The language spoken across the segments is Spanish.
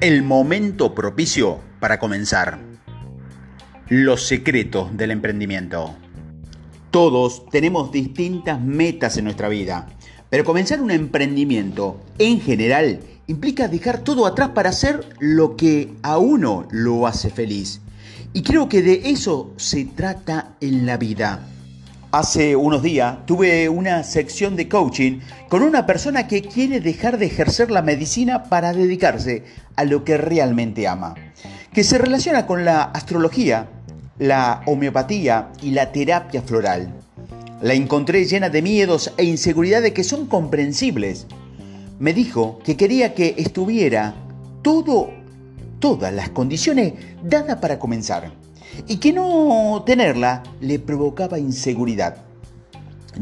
El momento propicio para comenzar. Los secretos del emprendimiento. Todos tenemos distintas metas en nuestra vida, pero comenzar un emprendimiento en general implica dejar todo atrás para hacer lo que a uno lo hace feliz. Y creo que de eso se trata en la vida. Hace unos días tuve una sección de coaching con una persona que quiere dejar de ejercer la medicina para dedicarse a lo que realmente ama, que se relaciona con la astrología, la homeopatía y la terapia floral. La encontré llena de miedos e inseguridades que son comprensibles. Me dijo que quería que estuviera todo, todas las condiciones dadas para comenzar y que no tenerla le provocaba inseguridad.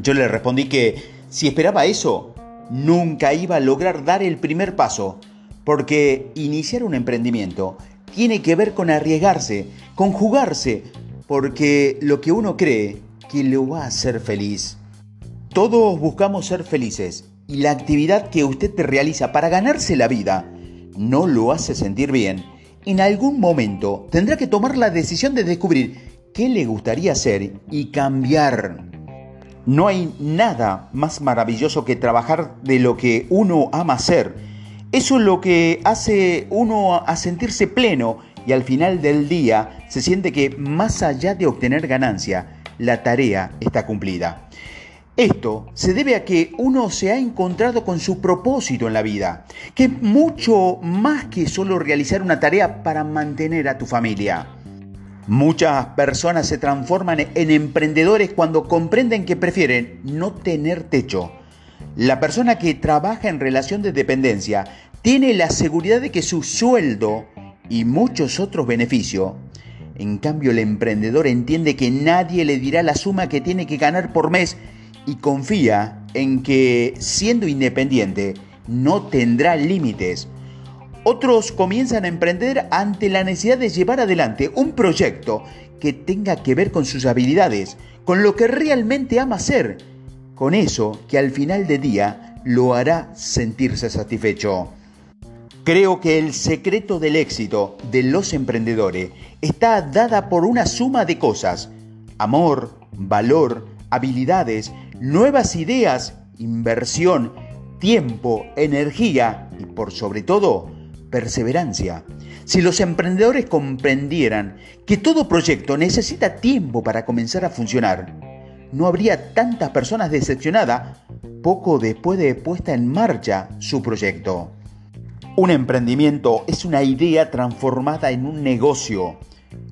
Yo le respondí que si esperaba eso, nunca iba a lograr dar el primer paso, porque iniciar un emprendimiento tiene que ver con arriesgarse, con jugarse, porque lo que uno cree que lo va a hacer feliz. Todos buscamos ser felices y la actividad que usted te realiza para ganarse la vida no lo hace sentir bien en algún momento tendrá que tomar la decisión de descubrir qué le gustaría hacer y cambiar. No hay nada más maravilloso que trabajar de lo que uno ama hacer. Eso es lo que hace uno a sentirse pleno y al final del día se siente que más allá de obtener ganancia, la tarea está cumplida. Esto se debe a que uno se ha encontrado con su propósito en la vida, que es mucho más que solo realizar una tarea para mantener a tu familia. Muchas personas se transforman en emprendedores cuando comprenden que prefieren no tener techo. La persona que trabaja en relación de dependencia tiene la seguridad de que su sueldo y muchos otros beneficios en cambio, el emprendedor entiende que nadie le dirá la suma que tiene que ganar por mes y confía en que siendo independiente no tendrá límites. Otros comienzan a emprender ante la necesidad de llevar adelante un proyecto que tenga que ver con sus habilidades, con lo que realmente ama hacer, con eso que al final de día lo hará sentirse satisfecho. Creo que el secreto del éxito de los emprendedores está dada por una suma de cosas, amor, valor, habilidades, nuevas ideas, inversión, tiempo, energía y por sobre todo, perseverancia. Si los emprendedores comprendieran que todo proyecto necesita tiempo para comenzar a funcionar, no habría tantas personas decepcionadas poco después de puesta en marcha su proyecto. Un emprendimiento es una idea transformada en un negocio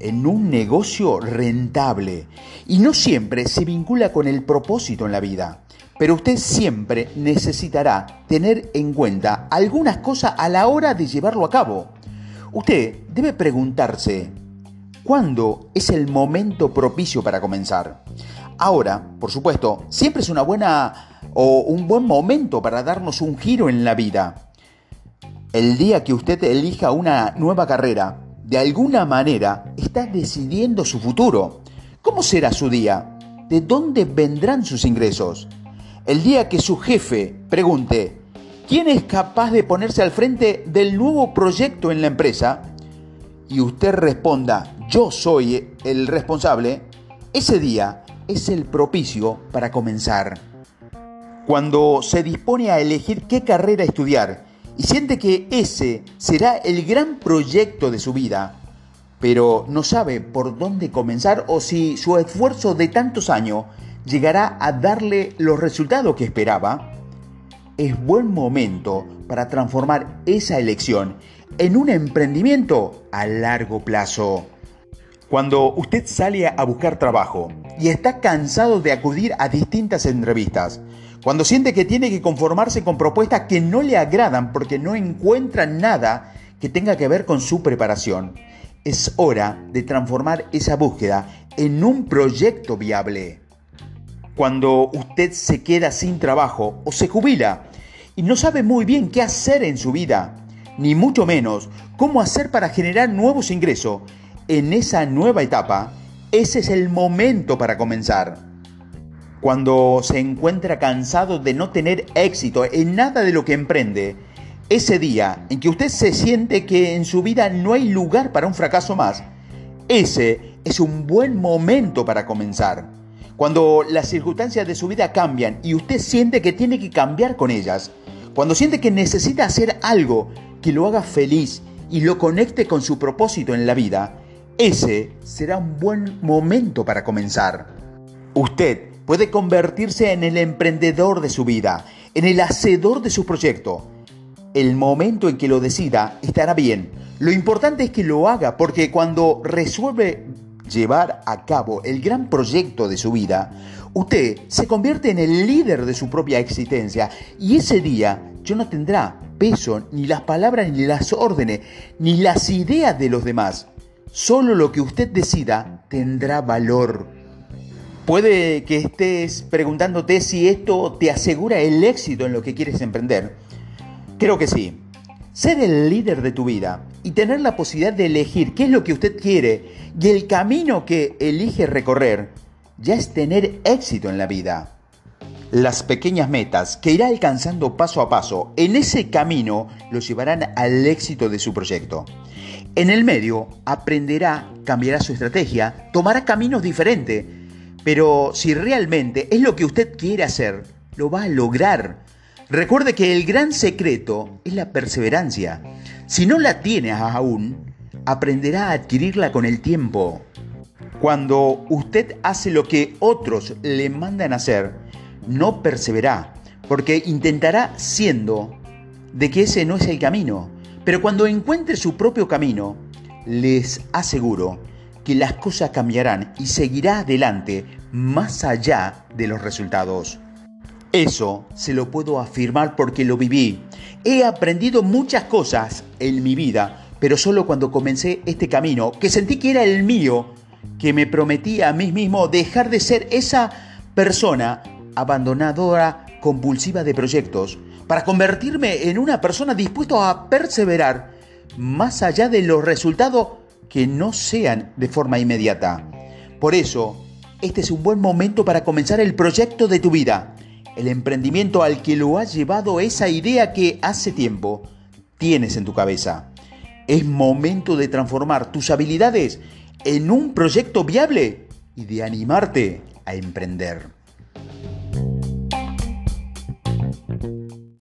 en un negocio rentable y no siempre se vincula con el propósito en la vida. Pero usted siempre necesitará tener en cuenta algunas cosas a la hora de llevarlo a cabo. Usted debe preguntarse, ¿cuándo es el momento propicio para comenzar? Ahora, por supuesto, siempre es una buena o un buen momento para darnos un giro en la vida. El día que usted elija una nueva carrera, de alguna manera está decidiendo su futuro. ¿Cómo será su día? ¿De dónde vendrán sus ingresos? El día que su jefe pregunte, ¿quién es capaz de ponerse al frente del nuevo proyecto en la empresa? Y usted responda, yo soy el responsable, ese día es el propicio para comenzar. Cuando se dispone a elegir qué carrera estudiar y siente que ese será el gran proyecto de su vida, pero no sabe por dónde comenzar o si su esfuerzo de tantos años llegará a darle los resultados que esperaba, es buen momento para transformar esa elección en un emprendimiento a largo plazo. Cuando usted sale a buscar trabajo y está cansado de acudir a distintas entrevistas, cuando siente que tiene que conformarse con propuestas que no le agradan porque no encuentra nada que tenga que ver con su preparación, es hora de transformar esa búsqueda en un proyecto viable. Cuando usted se queda sin trabajo o se jubila y no sabe muy bien qué hacer en su vida, ni mucho menos cómo hacer para generar nuevos ingresos, en esa nueva etapa, ese es el momento para comenzar cuando se encuentra cansado de no tener éxito en nada de lo que emprende, ese día en que usted se siente que en su vida no hay lugar para un fracaso más, ese es un buen momento para comenzar. Cuando las circunstancias de su vida cambian y usted siente que tiene que cambiar con ellas, cuando siente que necesita hacer algo que lo haga feliz y lo conecte con su propósito en la vida, ese será un buen momento para comenzar. Usted puede convertirse en el emprendedor de su vida, en el hacedor de su proyecto. El momento en que lo decida estará bien. Lo importante es que lo haga porque cuando resuelve llevar a cabo el gran proyecto de su vida, usted se convierte en el líder de su propia existencia y ese día ya no tendrá peso ni las palabras ni las órdenes ni las ideas de los demás. Solo lo que usted decida tendrá valor. Puede que estés preguntándote si esto te asegura el éxito en lo que quieres emprender. Creo que sí. Ser el líder de tu vida y tener la posibilidad de elegir qué es lo que usted quiere y el camino que elige recorrer ya es tener éxito en la vida. Las pequeñas metas que irá alcanzando paso a paso en ese camino lo llevarán al éxito de su proyecto. En el medio aprenderá, cambiará su estrategia, tomará caminos diferentes pero si realmente es lo que usted quiere hacer, lo va a lograr. Recuerde que el gran secreto es la perseverancia. Si no la tiene aún, aprenderá a adquirirla con el tiempo. Cuando usted hace lo que otros le mandan hacer, no perseverará, porque intentará siendo de que ese no es el camino. Pero cuando encuentre su propio camino, les aseguro que las cosas cambiarán y seguirá adelante más allá de los resultados. Eso se lo puedo afirmar porque lo viví. He aprendido muchas cosas en mi vida, pero solo cuando comencé este camino, que sentí que era el mío, que me prometí a mí mismo dejar de ser esa persona abandonadora compulsiva de proyectos, para convertirme en una persona dispuesta a perseverar más allá de los resultados que no sean de forma inmediata. Por eso, este es un buen momento para comenzar el proyecto de tu vida, el emprendimiento al que lo ha llevado esa idea que hace tiempo tienes en tu cabeza. Es momento de transformar tus habilidades en un proyecto viable y de animarte a emprender.